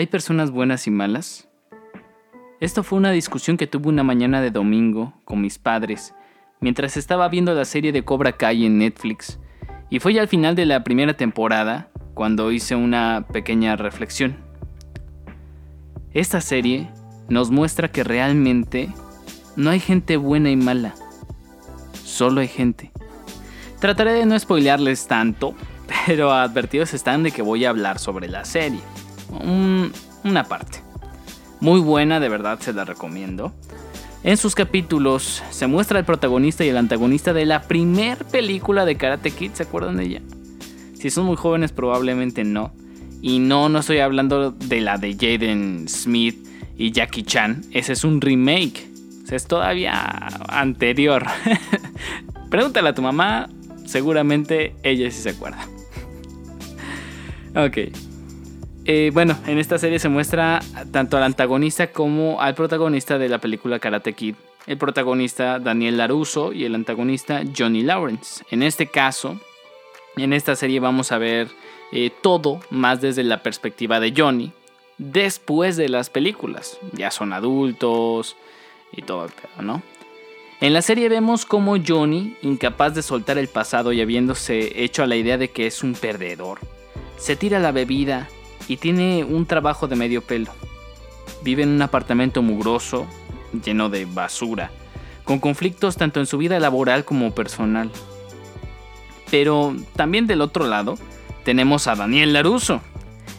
¿Hay personas buenas y malas? Esto fue una discusión que tuve una mañana de domingo con mis padres, mientras estaba viendo la serie de Cobra Kai en Netflix, y fue ya al final de la primera temporada cuando hice una pequeña reflexión. Esta serie nos muestra que realmente no hay gente buena y mala, solo hay gente. Trataré de no spoilearles tanto, pero advertidos están de que voy a hablar sobre la serie una parte. Muy buena, de verdad se la recomiendo. En sus capítulos se muestra el protagonista y el antagonista de la primer película de Karate Kid, ¿se acuerdan de ella? Si son muy jóvenes probablemente no. Y no, no estoy hablando de la de Jaden Smith y Jackie Chan. Ese es un remake. es todavía anterior. Pregúntale a tu mamá, seguramente ella sí se acuerda. ok. Eh, bueno, en esta serie se muestra tanto al antagonista como al protagonista de la película Karate Kid. El protagonista Daniel Laruso y el antagonista Johnny Lawrence. En este caso, en esta serie vamos a ver eh, todo más desde la perspectiva de Johnny después de las películas. Ya son adultos y todo el pedo, ¿no? En la serie vemos como Johnny, incapaz de soltar el pasado y habiéndose hecho a la idea de que es un perdedor, se tira la bebida y tiene un trabajo de medio pelo. Vive en un apartamento mugroso, lleno de basura, con conflictos tanto en su vida laboral como personal. Pero también del otro lado tenemos a Daniel Laruso,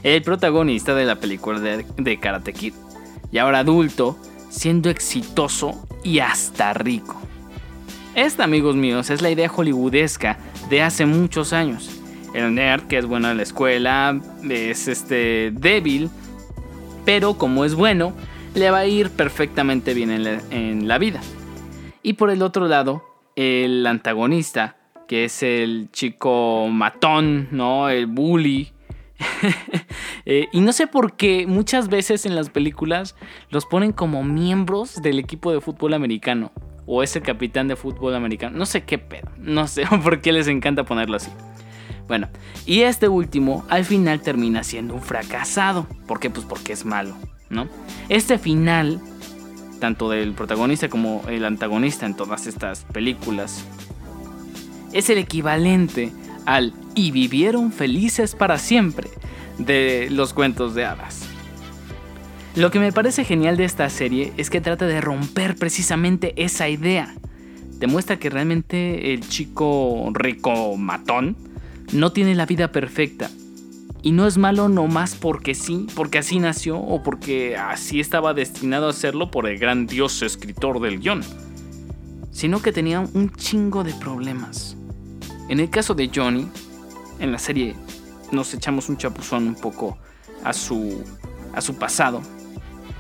el protagonista de la película de, Karate Kid, y ahora adulto, siendo exitoso y hasta rico. Esta, amigos míos, es la idea hollywoodesca de hace muchos años el nerd que es bueno en la escuela es este débil, pero como es bueno, le va a ir perfectamente bien en la, vida. Y por el otro lado, el antagonista, que es el chico matón, ¿no? El bully. Eh, y no sé por qué muchas veces en las películas los ponen como miembros del equipo de fútbol americano. O es el capitán de fútbol americano. No sé qué pedo. No sé por qué les encanta ponerlo así. Bueno, y este último al final termina siendo un fracasado. ¿Por qué? Pues porque es malo, ¿no? Este final, tanto del protagonista como el antagonista en todas estas películas, es el equivalente al y vivieron felices para siempre de los cuentos de hadas. Lo que me parece genial de esta serie es que trata de romper precisamente esa idea. Demuestra que realmente el chico rico matón no tiene la vida perfecta. Y no es malo nomás porque sí, porque así nació o porque así estaba destinado a hacerlo por el gran dios escritor del guion. Sino que tenía un chingo de problemas. En el caso de Johnny, en la serie nos echamos un chapuzón un poco a su, a su pasado.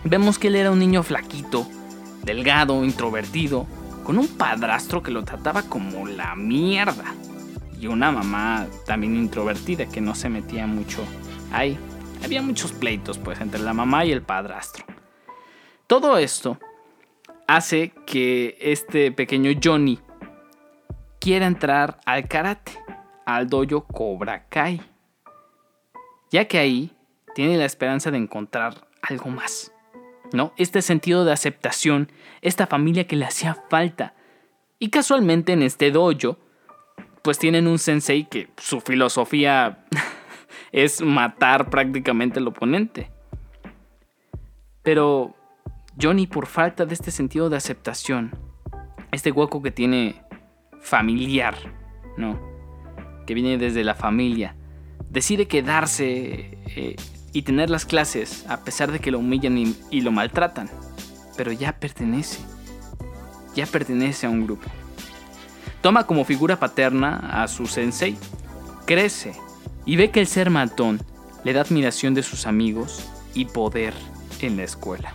Vemos que él era un niño flaquito, delgado, introvertido, con un padrastro que lo trataba como la mierda y una mamá también introvertida que no se metía mucho ahí. Había muchos pleitos pues entre la mamá y el padrastro. Todo esto hace que este pequeño Johnny quiera entrar al karate, al dojo Cobra Kai, ya que ahí tiene la esperanza de encontrar algo más. ¿No? Este sentido de aceptación, esta familia que le hacía falta. Y casualmente en este dojo pues tienen un sensei que su filosofía es matar prácticamente al oponente. Pero Johnny, por falta de este sentido de aceptación, este hueco que tiene familiar, ¿no? Que viene desde la familia, decide quedarse eh, y tener las clases a pesar de que lo humillan y lo maltratan. Pero ya pertenece, ya pertenece a un grupo. Toma como figura paterna a su sensei, crece y ve que el ser matón le da admiración de sus amigos y poder en la escuela.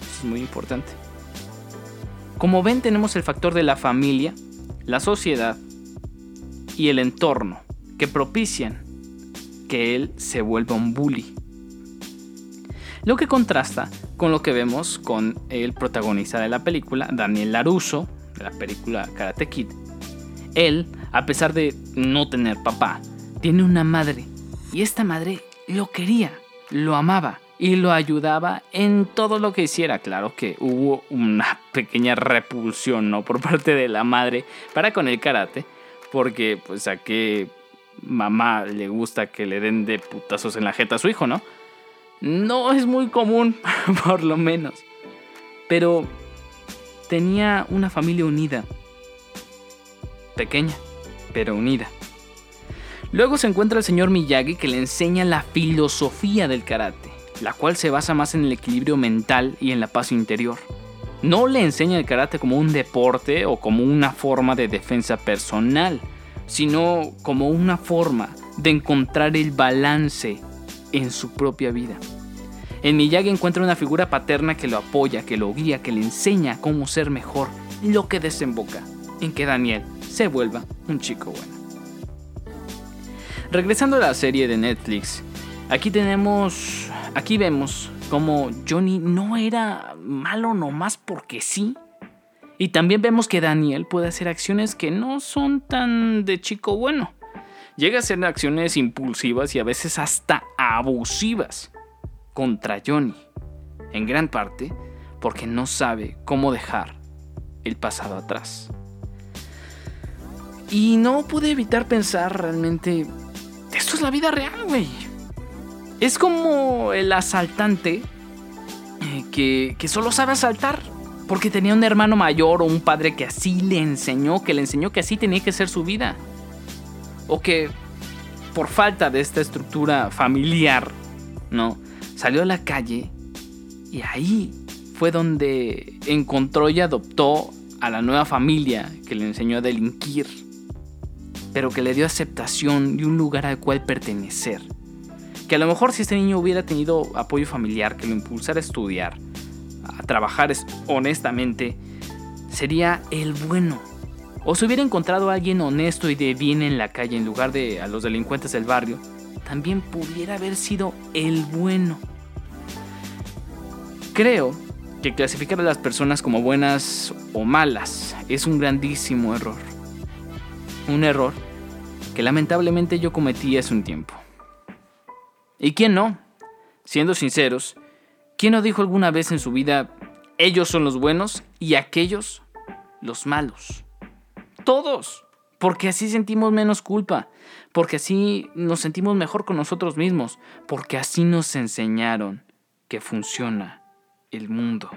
Es muy importante. Como ven tenemos el factor de la familia, la sociedad y el entorno que propician que él se vuelva un bully. Lo que contrasta con lo que vemos con el protagonista de la película, Daniel Laruso, de la película Karate Kid, él, a pesar de no tener papá, tiene una madre y esta madre lo quería, lo amaba y lo ayudaba en todo lo que hiciera. Claro que hubo una pequeña repulsión, ¿no? Por parte de la madre para con el karate, porque pues a qué mamá le gusta que le den de putazos en la jeta a su hijo, ¿no? No es muy común, por lo menos. Pero tenía una familia unida. Pequeña, pero unida. Luego se encuentra el señor Miyagi que le enseña la filosofía del karate, la cual se basa más en el equilibrio mental y en la paz interior. No le enseña el karate como un deporte o como una forma de defensa personal, sino como una forma de encontrar el balance en su propia vida. En Miyagi encuentra una figura paterna que lo apoya, que lo guía, que le enseña cómo ser mejor, lo que desemboca en que Daniel se vuelva un chico bueno. Regresando a la serie de Netflix, aquí tenemos, aquí vemos cómo Johnny no era malo nomás porque sí. Y también vemos que Daniel puede hacer acciones que no son tan de chico bueno. Llega a ser acciones impulsivas y a veces hasta abusivas contra Johnny, en gran parte porque no sabe cómo dejar el pasado atrás. Y no pude evitar pensar realmente, esto es la vida real, güey. Es como el asaltante eh, que, que solo sabe asaltar porque tenía un hermano mayor o un padre que así le enseñó, que le enseñó que así tenía que ser su vida. O que por falta de esta estructura familiar, ¿no? salió a la calle y ahí fue donde encontró y adoptó a la nueva familia que le enseñó a delinquir, pero que le dio aceptación y un lugar al cual pertenecer. Que a lo mejor si este niño hubiera tenido apoyo familiar que lo impulsara a estudiar, a trabajar honestamente, sería el bueno. O si hubiera encontrado a alguien honesto y de bien en la calle en lugar de a los delincuentes del barrio, también pudiera haber sido el bueno. Creo que clasificar a las personas como buenas o malas es un grandísimo error. Un error que lamentablemente yo cometí hace un tiempo. ¿Y quién no? Siendo sinceros, ¿quién no dijo alguna vez en su vida, ellos son los buenos y aquellos los malos? Todos. Porque así sentimos menos culpa, porque así nos sentimos mejor con nosotros mismos, porque así nos enseñaron que funciona el mundo.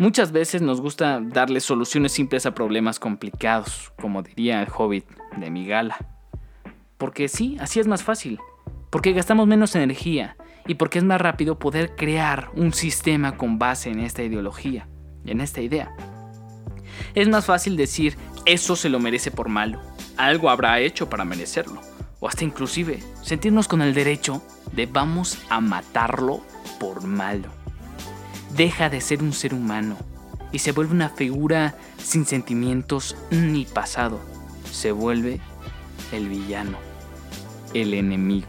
Muchas veces nos gusta darle soluciones simples a problemas complicados, como diría el hobbit de Migala. Porque sí, así es más fácil, porque gastamos menos energía y porque es más rápido poder crear un sistema con base en esta ideología, en esta idea. Es más fácil decir, eso se lo merece por malo, algo habrá hecho para merecerlo, o hasta inclusive sentirnos con el derecho de vamos a matarlo por malo. Deja de ser un ser humano y se vuelve una figura sin sentimientos ni pasado. Se vuelve el villano, el enemigo.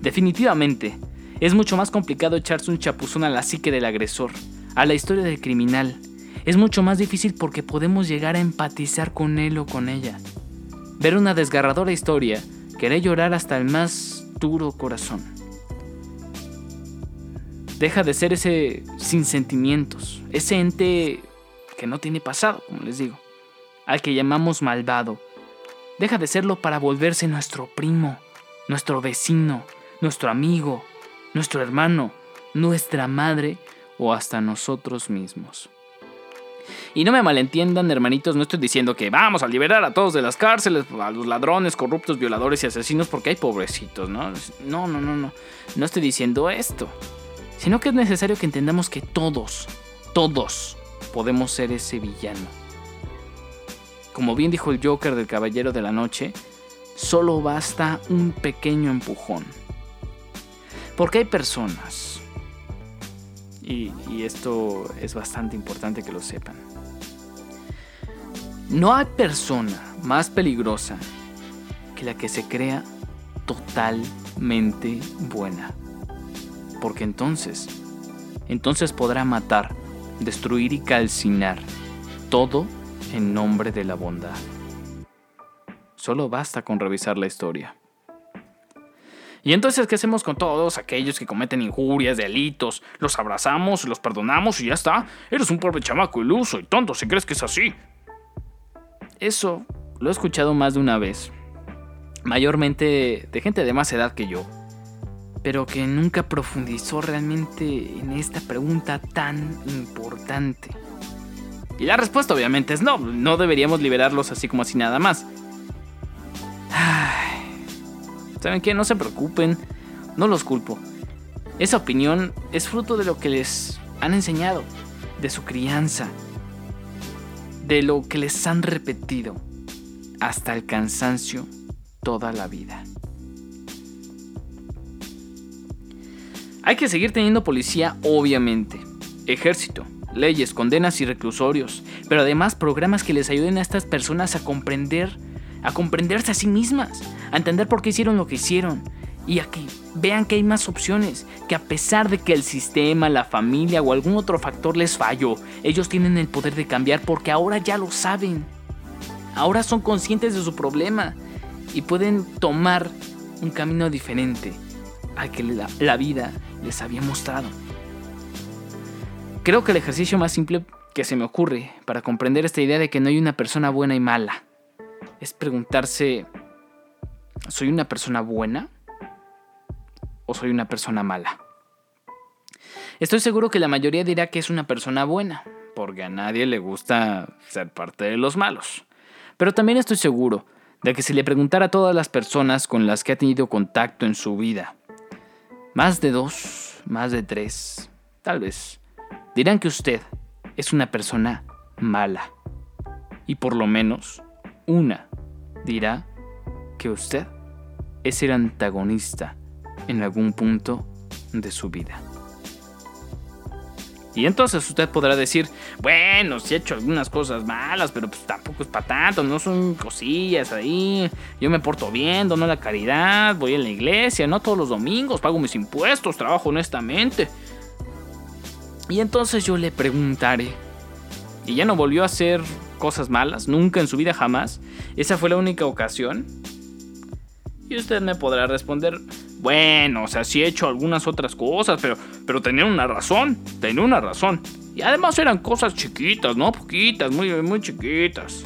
Definitivamente, es mucho más complicado echarse un chapuzón a la psique del agresor, a la historia del criminal, es mucho más difícil porque podemos llegar a empatizar con él o con ella. Ver una desgarradora historia, querer llorar hasta el más duro corazón. Deja de ser ese sin sentimientos, ese ente que no tiene pasado, como les digo, al que llamamos malvado. Deja de serlo para volverse nuestro primo, nuestro vecino, nuestro amigo, nuestro hermano, nuestra madre o hasta nosotros mismos. Y no me malentiendan, hermanitos, no estoy diciendo que vamos a liberar a todos de las cárceles, a los ladrones, corruptos, violadores y asesinos, porque hay pobrecitos, ¿no? No, no, no, no. No estoy diciendo esto. Sino que es necesario que entendamos que todos, todos podemos ser ese villano. Como bien dijo el Joker del Caballero de la Noche, solo basta un pequeño empujón. Porque hay personas, y, esto es bastante importante que lo sepan. No hay persona más peligrosa que la que se crea totalmente buena. Porque entonces, entonces podrá matar, destruir y calcinar todo en nombre de la bondad. Solo basta con revisar la historia. ¿Y entonces qué hacemos con todos aquellos que cometen injurias, delitos? Los abrazamos, los perdonamos y ya está. Eres un pobre chamaco iluso y tonto si crees que es así. Eso lo he escuchado más de una vez. Mayormente de gente de más edad que yo. Pero que nunca profundizó realmente en esta pregunta tan importante. Y la respuesta obviamente es no, no deberíamos liberarlos así como así nada más. ¿Saben qué? No se preocupen, no los culpo. Esa opinión es fruto de lo que les han enseñado, de su crianza, de lo que les han repetido hasta el cansancio toda la vida. Hay que seguir teniendo policía, obviamente, ejército, leyes, condenas y reclusorios, pero además programas que les ayuden a estas personas a comprender a comprenderse a sí mismas, a entender por qué hicieron lo que hicieron. Y a que vean que hay más opciones, que a pesar de que el sistema, la familia o algún otro factor les falló, ellos tienen el poder de cambiar porque ahora ya lo saben. Ahora son conscientes de su problema y pueden tomar un camino diferente al que la, la vida les había mostrado. Creo que el ejercicio más simple que se me ocurre para comprender esta idea de que no hay una persona buena y mala es preguntarse, ¿soy una persona buena o soy una persona mala? Estoy seguro que la mayoría dirá que es una persona buena, porque a nadie le gusta ser parte de los malos. Pero también estoy seguro de que si le preguntara a todas las personas con las que ha tenido contacto en su vida, más de dos, más de tres, tal vez, dirán que usted es una persona mala. Y por lo menos una dirá que usted es el antagonista en algún punto de su vida. Y entonces usted podrá decir, bueno, si he hecho algunas cosas malas, pero pues tampoco es para tanto, no son cosillas ahí. Yo me porto bien, dono la caridad, voy a la iglesia, no todos los domingos, pago mis impuestos, trabajo honestamente. Y entonces yo le preguntaré, ¿y ya no volvió a hacer cosas malas, nunca en su vida jamás. Esa fue la única ocasión. Y usted me podrá responder, bueno, o sea, sí he hecho algunas otras cosas, pero, pero tenía una razón, tenía una razón. Y además eran cosas chiquitas, ¿no? Poquitas, muy, muy chiquitas.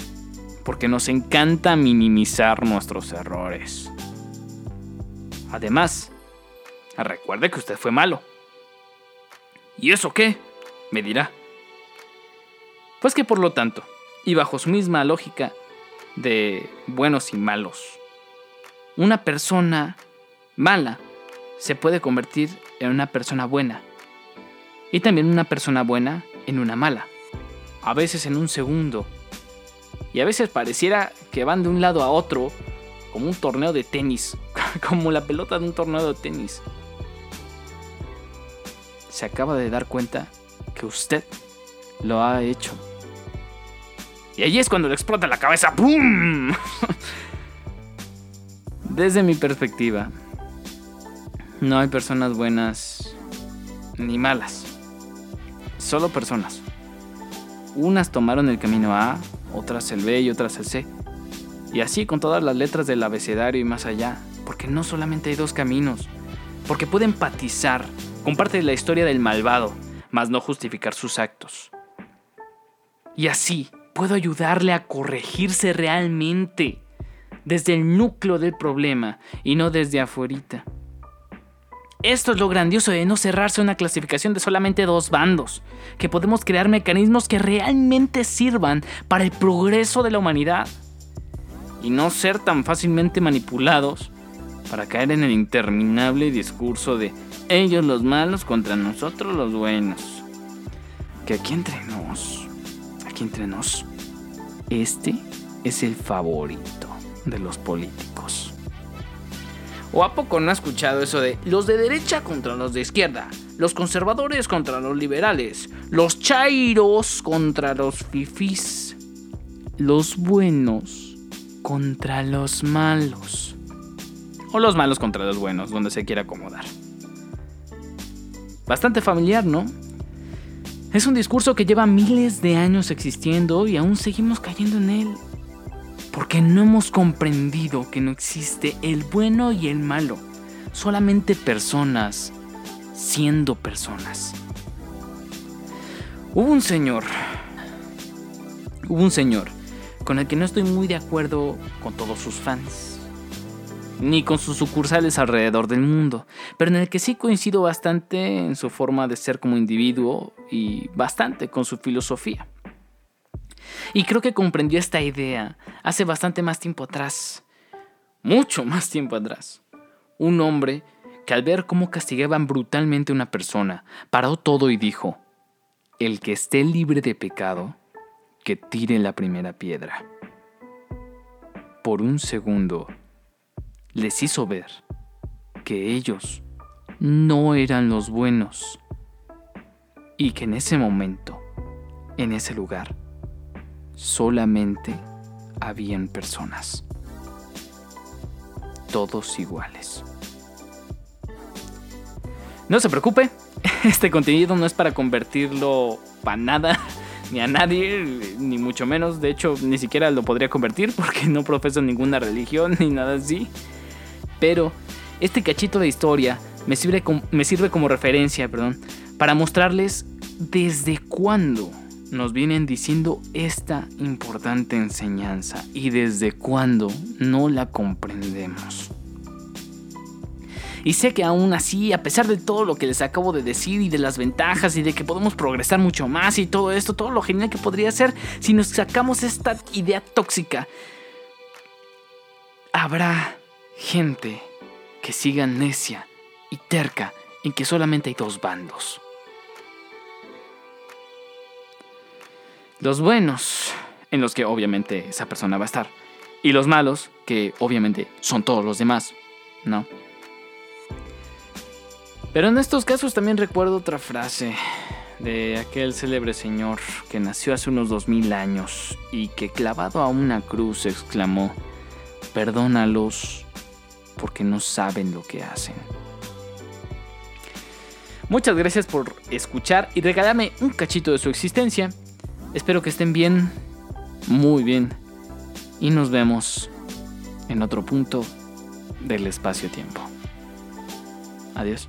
Porque nos encanta minimizar nuestros errores. Además, recuerde que usted fue malo. ¿Y eso qué? Me dirá. Pues que por lo tanto, y bajo su misma lógica de buenos y malos. Una persona mala se puede convertir en una persona buena y también una persona buena en una mala, a veces en un segundo. Y a veces pareciera que van de un lado a otro como un torneo de tenis, como la pelota de un torneo de tenis. Se acaba de dar cuenta que usted lo ha hecho y allí es cuando le explota la cabeza. ¡Pum! Desde mi perspectiva, no hay personas buenas ni malas. Solo personas. Unas tomaron el camino A, otras el B y otras el C. Y así con todas las letras del abecedario y más allá. Porque no solamente hay dos caminos. Porque puede empatizar con parte de la historia del malvado, mas no justificar sus actos. Y así, puedo ayudarle a corregirse realmente desde el núcleo del problema y no desde afuera. Esto es lo grandioso de no cerrarse una clasificación de solamente dos bandos, que podemos crear mecanismos que realmente sirvan para el progreso de la humanidad y no ser tan fácilmente manipulados para caer en el interminable discurso de ellos los malos contra nosotros los buenos. Que aquí entre nos entre nos, este es el favorito de los políticos. ¿O a poco no ha escuchado eso de los de derecha contra los de izquierda, los conservadores contra los liberales, los chairos contra los fifís, los buenos contra los malos? O los malos contra los buenos, donde se quiera acomodar. Bastante familiar, ¿no? Es un discurso que lleva miles de años existiendo y aún seguimos cayendo en él. Porque no hemos comprendido que no existe el bueno y el malo. solamente personas siendo personas. Hubo un señor, hubo un señor con el que no estoy muy de acuerdo con todos sus fans, ni con sus sucursales alrededor del mundo, pero en el que sí coincido bastante en su forma de ser como individuo y bastante con su filosofía. Y creo que comprendió esta idea hace bastante más tiempo atrás, mucho más tiempo atrás. Un hombre que al ver cómo castigaban brutalmente a una persona, paró todo y dijo, el que esté libre de pecado, que tire la primera piedra. Por un segundo, les hizo ver que ellos no eran los buenos y que en ese momento, en ese lugar, solamente habían personas, todos iguales. No se preocupe, este contenido no es para convertirlo para nada, ni a nadie, ni mucho menos. De hecho, ni siquiera lo podría convertir porque no profeso ninguna religión ni nada así. Pero este cachito de historia me sirve, como, referencia, perdón, para mostrarles desde cuándo nos vienen diciendo esta importante enseñanza y desde cuándo no la comprendemos. Y sé que aún así, a pesar de todo lo que les acabo de decir y de las ventajas y de que podemos progresar mucho más y todo esto, todo lo genial que podría ser si nos sacamos esta idea tóxica, habrá gente que siga necia y terca en que solamente hay dos bandos. Los buenos, en los que obviamente esa persona va a estar. Y los malos, que obviamente son todos los demás, ¿no? Pero en estos casos también recuerdo otra frase de aquel célebre señor que nació hace unos dos mil años y que clavado a una cruz exclamó, perdónalos porque no saben lo que hacen. Muchas gracias por escuchar y regalarme un cachito de su existencia. Espero que estén bien, muy bien, y nos vemos en otro punto del espacio-tiempo. Adiós.